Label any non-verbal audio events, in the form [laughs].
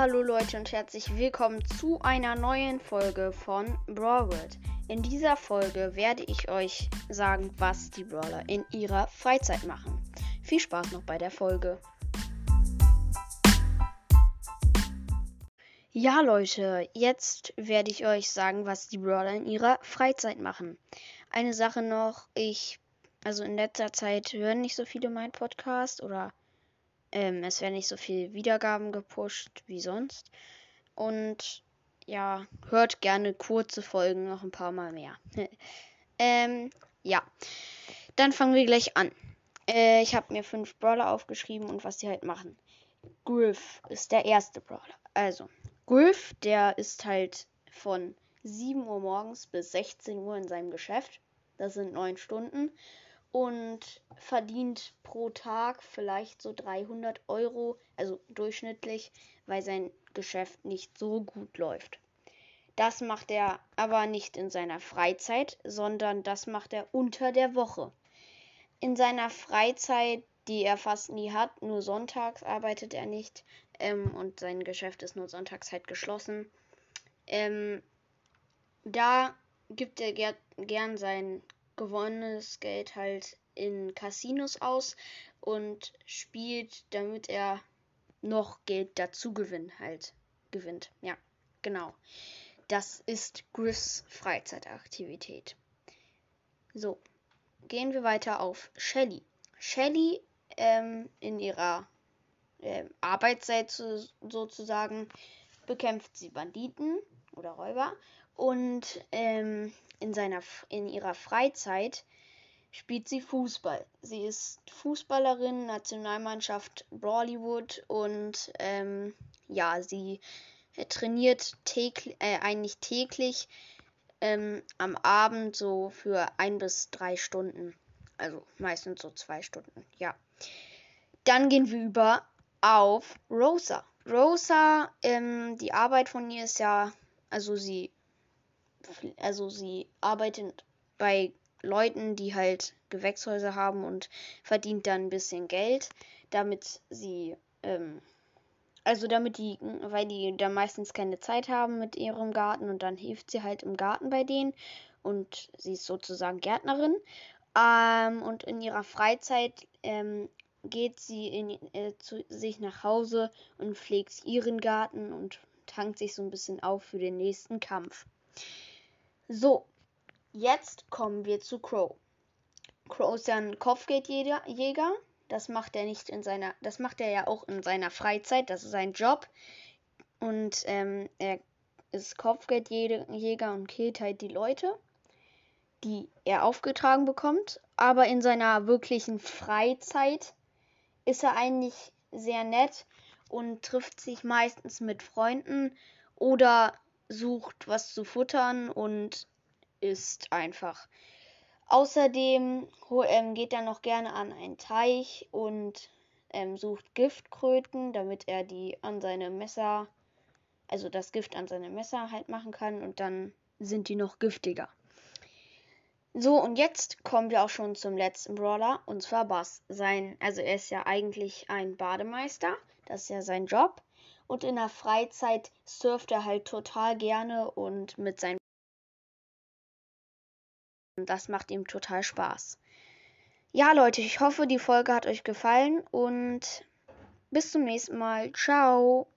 Hallo Leute und herzlich willkommen zu einer neuen Folge von Brawlworld. In dieser Folge werde ich euch sagen, was die Brawler in ihrer Freizeit machen. Viel Spaß noch bei der Folge. Ja Leute, jetzt werde ich euch sagen, was die Brawler in ihrer Freizeit machen. Eine Sache noch, ich, also in letzter Zeit hören nicht so viele meinen Podcast oder ähm, es werden nicht so viele Wiedergaben gepusht wie sonst. Und ja, hört gerne kurze Folgen noch ein paar Mal mehr. [laughs] ähm, ja. Dann fangen wir gleich an. Äh, ich habe mir fünf Brawler aufgeschrieben und was die halt machen. Griff ist der erste Brawler. Also, Griff, der ist halt von 7 Uhr morgens bis 16 Uhr in seinem Geschäft. Das sind neun Stunden und verdient pro Tag vielleicht so 300 Euro, also durchschnittlich, weil sein Geschäft nicht so gut läuft. Das macht er aber nicht in seiner Freizeit, sondern das macht er unter der Woche. In seiner Freizeit, die er fast nie hat, nur sonntags arbeitet er nicht ähm, und sein Geschäft ist nur sonntags halt geschlossen. Ähm, da gibt er ger gern sein gewonnenes Geld halt in Casinos aus und spielt, damit er noch Geld dazu gewinnt, halt gewinnt. Ja, genau. Das ist Griffs Freizeitaktivität. So, gehen wir weiter auf Shelly. Shelly ähm, in ihrer äh, Arbeitszeit so, sozusagen bekämpft sie Banditen oder Räuber und ähm, in, seiner, in ihrer Freizeit spielt sie Fußball. Sie ist Fußballerin, Nationalmannschaft Brawlywood und ähm, ja, sie trainiert täglich, äh, eigentlich täglich ähm, am Abend so für ein bis drei Stunden. Also meistens so zwei Stunden, ja. Dann gehen wir über auf Rosa. Rosa, ähm, die Arbeit von ihr ist ja, also sie also sie arbeitet bei Leuten, die halt Gewächshäuser haben und verdient dann ein bisschen Geld, damit sie, ähm, also damit die, weil die da meistens keine Zeit haben mit ihrem Garten und dann hilft sie halt im Garten bei denen und sie ist sozusagen Gärtnerin. Ähm, und in ihrer Freizeit ähm, geht sie in, äh, zu sich nach Hause und pflegt ihren Garten und tankt sich so ein bisschen auf für den nächsten Kampf. So, jetzt kommen wir zu Crow. Crow ist ja ein Kopfgeldjäger. Das macht er nicht in seiner, das macht er ja auch in seiner Freizeit. Das ist sein Job. Und ähm, er ist Kopfgeldjäger und killt halt die Leute, die er aufgetragen bekommt. Aber in seiner wirklichen Freizeit ist er eigentlich sehr nett und trifft sich meistens mit Freunden oder sucht was zu futtern und isst einfach. Außerdem ähm, geht er noch gerne an einen Teich und ähm, sucht Giftkröten, damit er die an seine Messer, also das Gift an seine Messer halt machen kann und dann sind die noch giftiger. So, und jetzt kommen wir auch schon zum letzten Brawler, und zwar Bass. Sein, also er ist ja eigentlich ein Bademeister, das ist ja sein Job und in der Freizeit surft er halt total gerne und mit seinen das macht ihm total Spaß. Ja, Leute, ich hoffe, die Folge hat euch gefallen und bis zum nächsten Mal. Ciao.